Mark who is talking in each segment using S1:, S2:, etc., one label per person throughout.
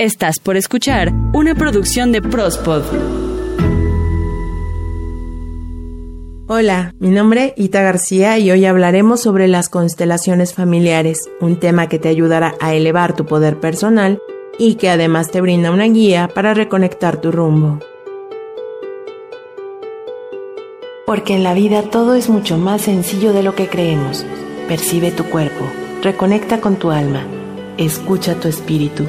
S1: Estás por escuchar una producción de Prospod.
S2: Hola, mi nombre es Ita García y hoy hablaremos sobre las constelaciones familiares, un tema que te ayudará a elevar tu poder personal y que además te brinda una guía para reconectar tu rumbo. Porque en la vida todo es mucho más sencillo de lo que creemos. Percibe tu cuerpo, reconecta con tu alma, escucha tu espíritu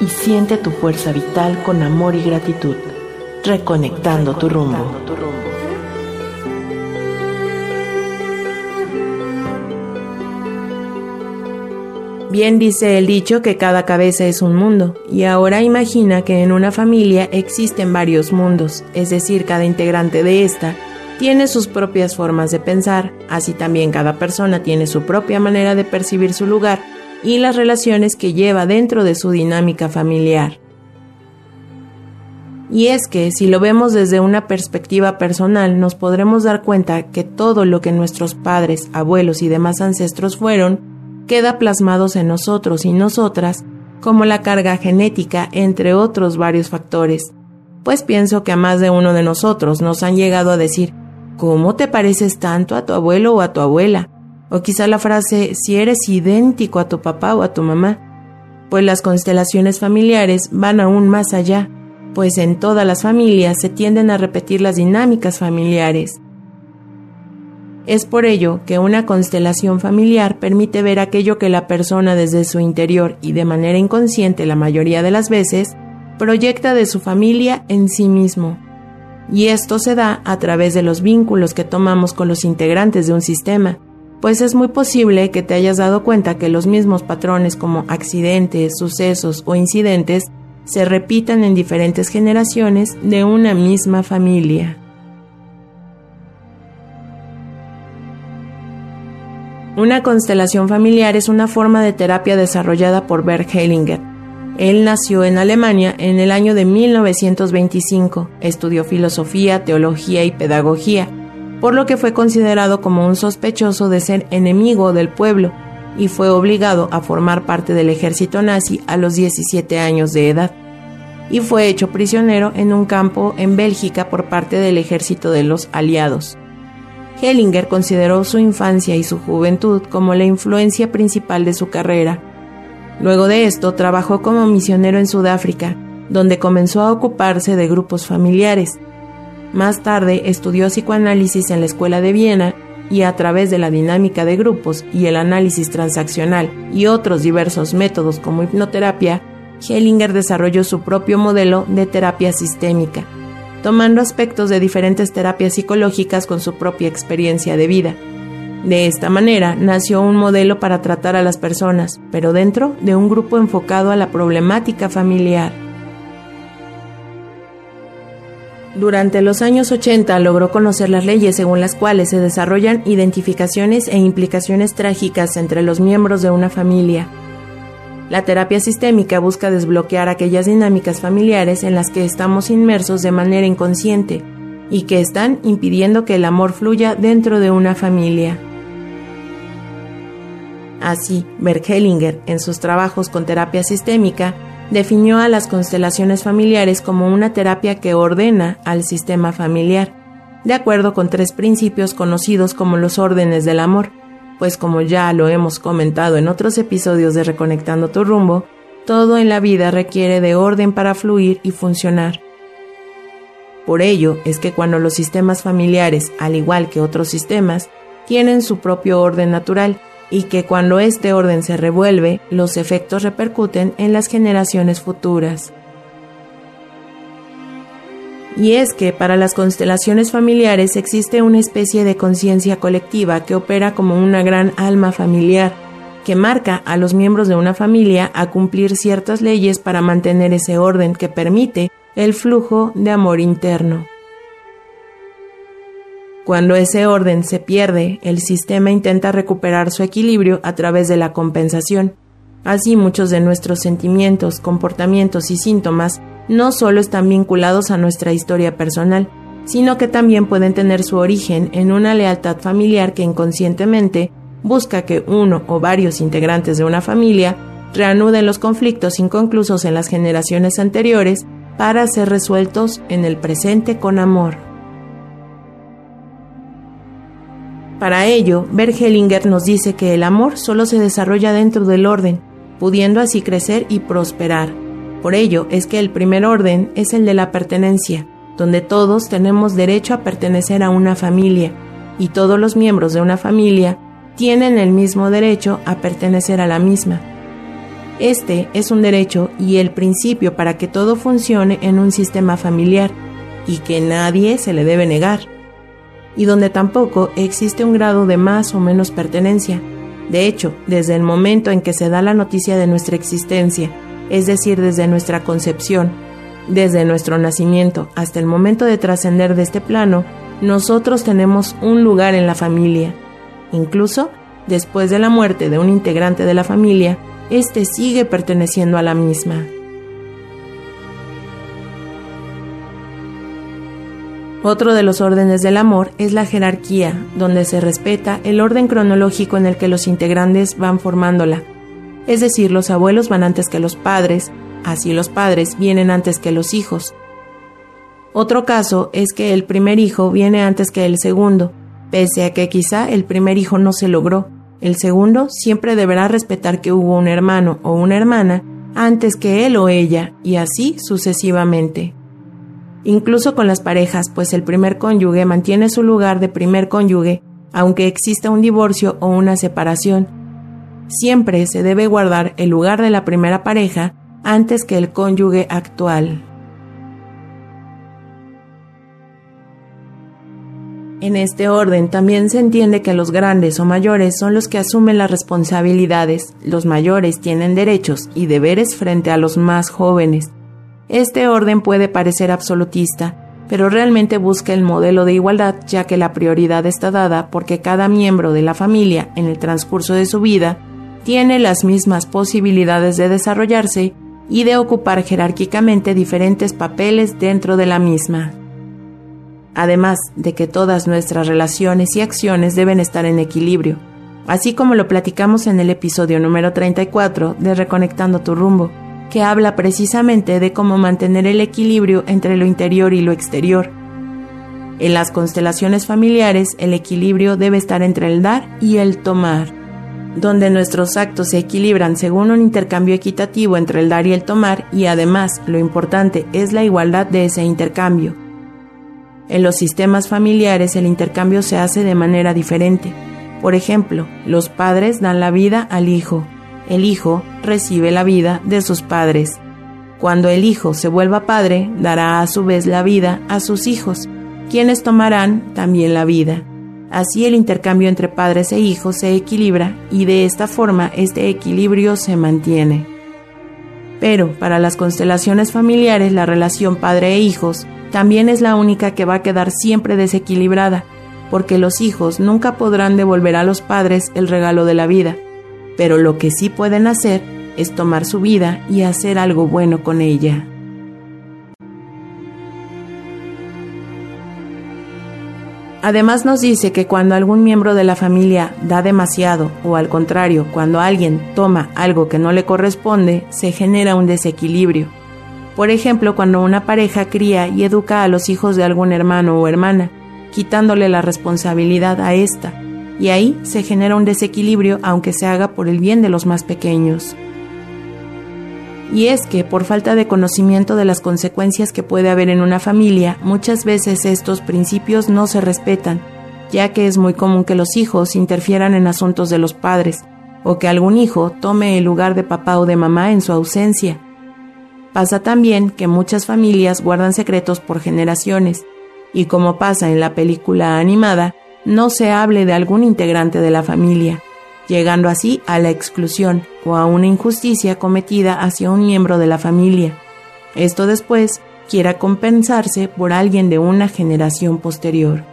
S2: y siente tu fuerza vital con amor y gratitud, reconectando tu rumbo. Bien dice el dicho que cada cabeza es un mundo, y ahora imagina que en una familia existen varios mundos, es decir, cada integrante de esta tiene sus propias formas de pensar, así también cada persona tiene su propia manera de percibir su lugar y las relaciones que lleva dentro de su dinámica familiar. Y es que si lo vemos desde una perspectiva personal, nos podremos dar cuenta que todo lo que nuestros padres, abuelos y demás ancestros fueron, queda plasmados en nosotros y nosotras como la carga genética, entre otros varios factores. Pues pienso que a más de uno de nosotros nos han llegado a decir, ¿cómo te pareces tanto a tu abuelo o a tu abuela? O quizá la frase si eres idéntico a tu papá o a tu mamá. Pues las constelaciones familiares van aún más allá, pues en todas las familias se tienden a repetir las dinámicas familiares. Es por ello que una constelación familiar permite ver aquello que la persona desde su interior y de manera inconsciente la mayoría de las veces proyecta de su familia en sí mismo. Y esto se da a través de los vínculos que tomamos con los integrantes de un sistema, pues es muy posible que te hayas dado cuenta que los mismos patrones como accidentes, sucesos o incidentes se repitan en diferentes generaciones de una misma familia. Una constelación familiar es una forma de terapia desarrollada por Bert Hellinger. Él nació en Alemania en el año de 1925, estudió filosofía, teología y pedagogía por lo que fue considerado como un sospechoso de ser enemigo del pueblo y fue obligado a formar parte del ejército nazi a los 17 años de edad y fue hecho prisionero en un campo en Bélgica por parte del ejército de los aliados. Hellinger consideró su infancia y su juventud como la influencia principal de su carrera. Luego de esto trabajó como misionero en Sudáfrica, donde comenzó a ocuparse de grupos familiares, más tarde estudió psicoanálisis en la Escuela de Viena y a través de la dinámica de grupos y el análisis transaccional y otros diversos métodos como hipnoterapia, Hellinger desarrolló su propio modelo de terapia sistémica, tomando aspectos de diferentes terapias psicológicas con su propia experiencia de vida. De esta manera nació un modelo para tratar a las personas, pero dentro de un grupo enfocado a la problemática familiar. Durante los años 80 logró conocer las leyes según las cuales se desarrollan identificaciones e implicaciones trágicas entre los miembros de una familia. La terapia sistémica busca desbloquear aquellas dinámicas familiares en las que estamos inmersos de manera inconsciente y que están impidiendo que el amor fluya dentro de una familia. Así, Hellinger, en sus trabajos con terapia sistémica, definió a las constelaciones familiares como una terapia que ordena al sistema familiar, de acuerdo con tres principios conocidos como los órdenes del amor, pues como ya lo hemos comentado en otros episodios de Reconectando tu rumbo, todo en la vida requiere de orden para fluir y funcionar. Por ello es que cuando los sistemas familiares, al igual que otros sistemas, tienen su propio orden natural, y que cuando este orden se revuelve, los efectos repercuten en las generaciones futuras. Y es que para las constelaciones familiares existe una especie de conciencia colectiva que opera como una gran alma familiar, que marca a los miembros de una familia a cumplir ciertas leyes para mantener ese orden que permite el flujo de amor interno. Cuando ese orden se pierde, el sistema intenta recuperar su equilibrio a través de la compensación. Así muchos de nuestros sentimientos, comportamientos y síntomas no solo están vinculados a nuestra historia personal, sino que también pueden tener su origen en una lealtad familiar que inconscientemente busca que uno o varios integrantes de una familia reanuden los conflictos inconclusos en las generaciones anteriores para ser resueltos en el presente con amor. Para ello, Bergelinger nos dice que el amor solo se desarrolla dentro del orden, pudiendo así crecer y prosperar. Por ello es que el primer orden es el de la pertenencia, donde todos tenemos derecho a pertenecer a una familia, y todos los miembros de una familia tienen el mismo derecho a pertenecer a la misma. Este es un derecho y el principio para que todo funcione en un sistema familiar, y que nadie se le debe negar y donde tampoco existe un grado de más o menos pertenencia. De hecho, desde el momento en que se da la noticia de nuestra existencia, es decir, desde nuestra concepción, desde nuestro nacimiento hasta el momento de trascender de este plano, nosotros tenemos un lugar en la familia. Incluso, después de la muerte de un integrante de la familia, éste sigue perteneciendo a la misma. Otro de los órdenes del amor es la jerarquía, donde se respeta el orden cronológico en el que los integrantes van formándola. Es decir, los abuelos van antes que los padres, así los padres vienen antes que los hijos. Otro caso es que el primer hijo viene antes que el segundo, pese a que quizá el primer hijo no se logró. El segundo siempre deberá respetar que hubo un hermano o una hermana antes que él o ella, y así sucesivamente incluso con las parejas, pues el primer cónyuge mantiene su lugar de primer cónyuge, aunque exista un divorcio o una separación. Siempre se debe guardar el lugar de la primera pareja antes que el cónyuge actual. En este orden también se entiende que los grandes o mayores son los que asumen las responsabilidades, los mayores tienen derechos y deberes frente a los más jóvenes, este orden puede parecer absolutista, pero realmente busca el modelo de igualdad ya que la prioridad está dada porque cada miembro de la familia en el transcurso de su vida tiene las mismas posibilidades de desarrollarse y de ocupar jerárquicamente diferentes papeles dentro de la misma. Además de que todas nuestras relaciones y acciones deben estar en equilibrio, así como lo platicamos en el episodio número 34 de Reconectando tu rumbo que habla precisamente de cómo mantener el equilibrio entre lo interior y lo exterior. En las constelaciones familiares, el equilibrio debe estar entre el dar y el tomar, donde nuestros actos se equilibran según un intercambio equitativo entre el dar y el tomar y además lo importante es la igualdad de ese intercambio. En los sistemas familiares el intercambio se hace de manera diferente. Por ejemplo, los padres dan la vida al hijo, el hijo recibe la vida de sus padres. Cuando el hijo se vuelva padre, dará a su vez la vida a sus hijos, quienes tomarán también la vida. Así el intercambio entre padres e hijos se equilibra y de esta forma este equilibrio se mantiene. Pero para las constelaciones familiares la relación padre e hijos también es la única que va a quedar siempre desequilibrada, porque los hijos nunca podrán devolver a los padres el regalo de la vida, pero lo que sí pueden hacer es tomar su vida y hacer algo bueno con ella. Además nos dice que cuando algún miembro de la familia da demasiado o al contrario, cuando alguien toma algo que no le corresponde, se genera un desequilibrio. Por ejemplo, cuando una pareja cría y educa a los hijos de algún hermano o hermana, quitándole la responsabilidad a esta, y ahí se genera un desequilibrio aunque se haga por el bien de los más pequeños. Y es que, por falta de conocimiento de las consecuencias que puede haber en una familia, muchas veces estos principios no se respetan, ya que es muy común que los hijos interfieran en asuntos de los padres, o que algún hijo tome el lugar de papá o de mamá en su ausencia. Pasa también que muchas familias guardan secretos por generaciones, y como pasa en la película animada, no se hable de algún integrante de la familia, llegando así a la exclusión o a una injusticia cometida hacia un miembro de la familia. Esto después quiera compensarse por alguien de una generación posterior.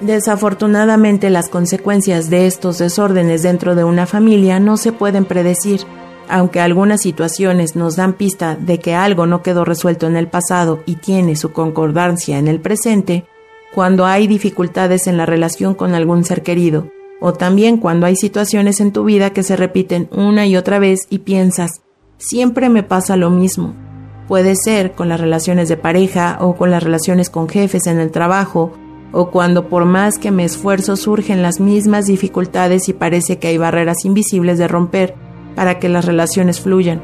S2: Desafortunadamente las consecuencias de estos desórdenes dentro de una familia no se pueden predecir aunque algunas situaciones nos dan pista de que algo no quedó resuelto en el pasado y tiene su concordancia en el presente, cuando hay dificultades en la relación con algún ser querido, o también cuando hay situaciones en tu vida que se repiten una y otra vez y piensas, siempre me pasa lo mismo. Puede ser con las relaciones de pareja o con las relaciones con jefes en el trabajo, o cuando por más que me esfuerzo surgen las mismas dificultades y parece que hay barreras invisibles de romper para que las relaciones fluyan.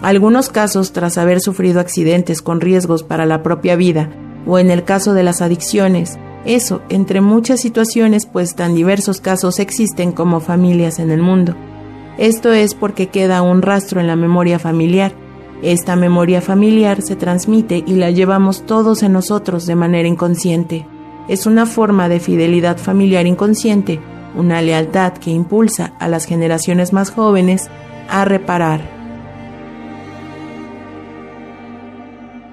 S2: Algunos casos tras haber sufrido accidentes con riesgos para la propia vida, o en el caso de las adicciones, eso entre muchas situaciones pues tan diversos casos existen como familias en el mundo. Esto es porque queda un rastro en la memoria familiar. Esta memoria familiar se transmite y la llevamos todos en nosotros de manera inconsciente. Es una forma de fidelidad familiar inconsciente, una lealtad que impulsa a las generaciones más jóvenes a reparar.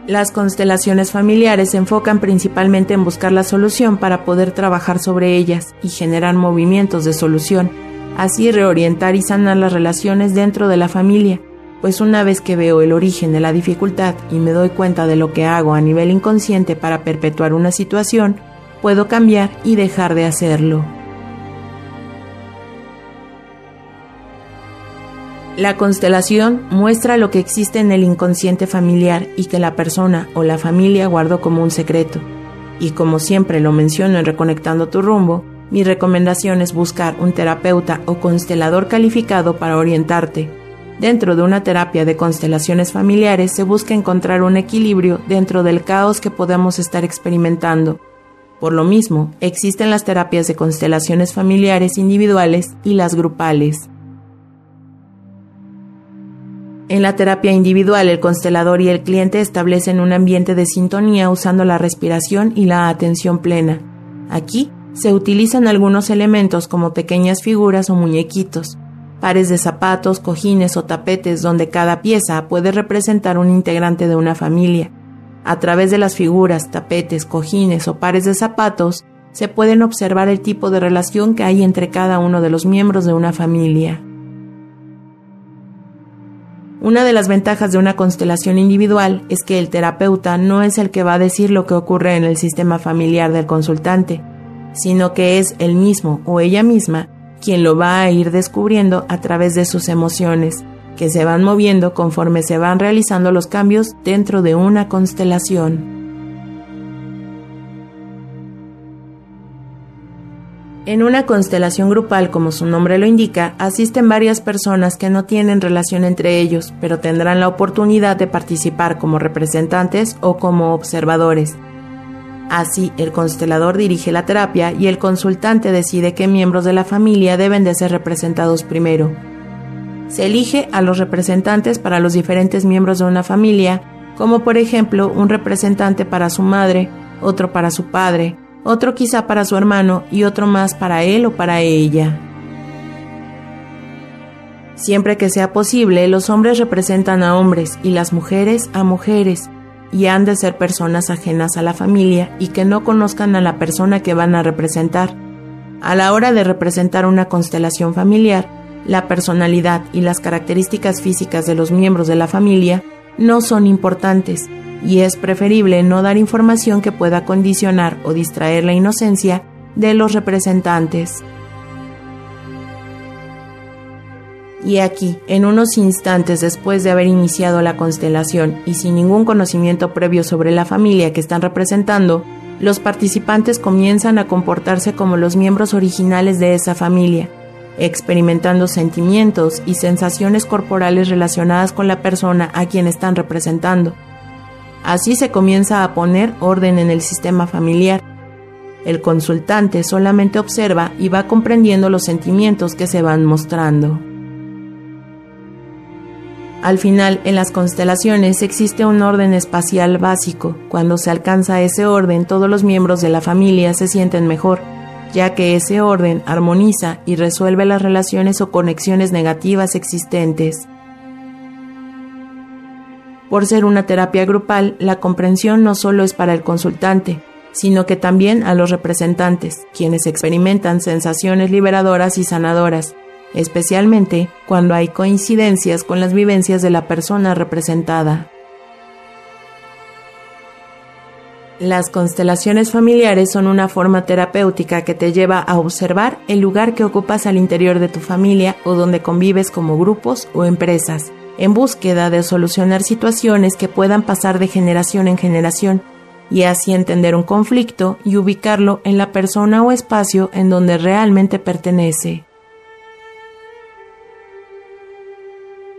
S2: Las constelaciones familiares se enfocan principalmente en buscar la solución para poder trabajar sobre ellas y generar movimientos de solución, así reorientar y sanar las relaciones dentro de la familia, pues una vez que veo el origen de la dificultad y me doy cuenta de lo que hago a nivel inconsciente para perpetuar una situación, puedo cambiar y dejar de hacerlo. La constelación muestra lo que existe en el inconsciente familiar y que la persona o la familia guardó como un secreto. Y como siempre lo menciono en Reconectando tu rumbo, mi recomendación es buscar un terapeuta o constelador calificado para orientarte. Dentro de una terapia de constelaciones familiares se busca encontrar un equilibrio dentro del caos que podemos estar experimentando. Por lo mismo, existen las terapias de constelaciones familiares individuales y las grupales. En la terapia individual, el constelador y el cliente establecen un ambiente de sintonía usando la respiración y la atención plena. Aquí se utilizan algunos elementos como pequeñas figuras o muñequitos, pares de zapatos, cojines o tapetes donde cada pieza puede representar un integrante de una familia. A través de las figuras, tapetes, cojines o pares de zapatos, se pueden observar el tipo de relación que hay entre cada uno de los miembros de una familia. Una de las ventajas de una constelación individual es que el terapeuta no es el que va a decir lo que ocurre en el sistema familiar del consultante, sino que es él mismo o ella misma quien lo va a ir descubriendo a través de sus emociones, que se van moviendo conforme se van realizando los cambios dentro de una constelación. En una constelación grupal, como su nombre lo indica, asisten varias personas que no tienen relación entre ellos, pero tendrán la oportunidad de participar como representantes o como observadores. Así, el constelador dirige la terapia y el consultante decide qué miembros de la familia deben de ser representados primero. Se elige a los representantes para los diferentes miembros de una familia, como por ejemplo un representante para su madre, otro para su padre, otro quizá para su hermano y otro más para él o para ella. Siempre que sea posible, los hombres representan a hombres y las mujeres a mujeres, y han de ser personas ajenas a la familia y que no conozcan a la persona que van a representar. A la hora de representar una constelación familiar, la personalidad y las características físicas de los miembros de la familia no son importantes, y es preferible no dar información que pueda condicionar o distraer la inocencia de los representantes. Y aquí, en unos instantes después de haber iniciado la constelación y sin ningún conocimiento previo sobre la familia que están representando, los participantes comienzan a comportarse como los miembros originales de esa familia, experimentando sentimientos y sensaciones corporales relacionadas con la persona a quien están representando. Así se comienza a poner orden en el sistema familiar. El consultante solamente observa y va comprendiendo los sentimientos que se van mostrando. Al final, en las constelaciones existe un orden espacial básico. Cuando se alcanza ese orden, todos los miembros de la familia se sienten mejor, ya que ese orden armoniza y resuelve las relaciones o conexiones negativas existentes. Por ser una terapia grupal, la comprensión no solo es para el consultante, sino que también a los representantes, quienes experimentan sensaciones liberadoras y sanadoras, especialmente cuando hay coincidencias con las vivencias de la persona representada. Las constelaciones familiares son una forma terapéutica que te lleva a observar el lugar que ocupas al interior de tu familia o donde convives como grupos o empresas, en búsqueda de solucionar situaciones que puedan pasar de generación en generación y así entender un conflicto y ubicarlo en la persona o espacio en donde realmente pertenece.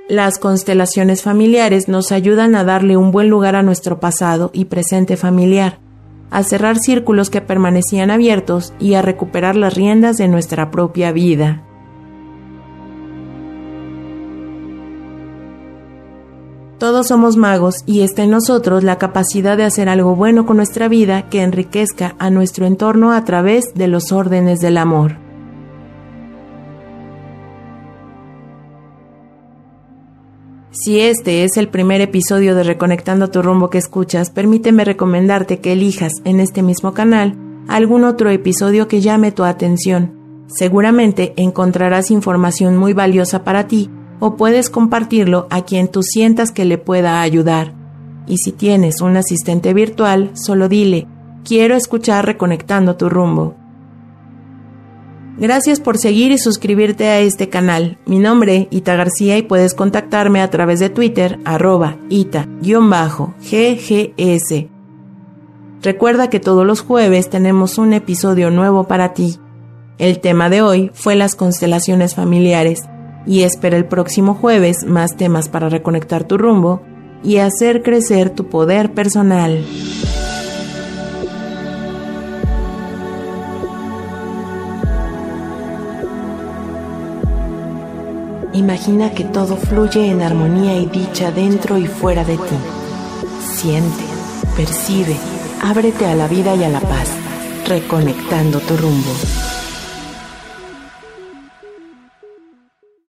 S2: Las constelaciones familiares nos ayudan a darle un buen lugar a nuestro pasado y presente familiar, a cerrar círculos que permanecían abiertos y a recuperar las riendas de nuestra propia vida. Todos somos magos y está en nosotros la capacidad de hacer algo bueno con nuestra vida que enriquezca a nuestro entorno a través de los órdenes del amor. Si este es el primer episodio de Reconectando tu rumbo que escuchas, permíteme recomendarte que elijas en este mismo canal algún otro episodio que llame tu atención. Seguramente encontrarás información muy valiosa para ti o puedes compartirlo a quien tú sientas que le pueda ayudar. Y si tienes un asistente virtual, solo dile, quiero escuchar Reconectando tu rumbo. Gracias por seguir y suscribirte a este canal. Mi nombre, Ita García, y puedes contactarme a través de Twitter, arroba ita-ggs. Recuerda que todos los jueves tenemos un episodio nuevo para ti. El tema de hoy fue las constelaciones familiares, y espera el próximo jueves más temas para reconectar tu rumbo y hacer crecer tu poder personal. Imagina que todo fluye en armonía y dicha dentro y fuera de ti. Siente, percibe, ábrete a la vida y a la paz, reconectando tu rumbo.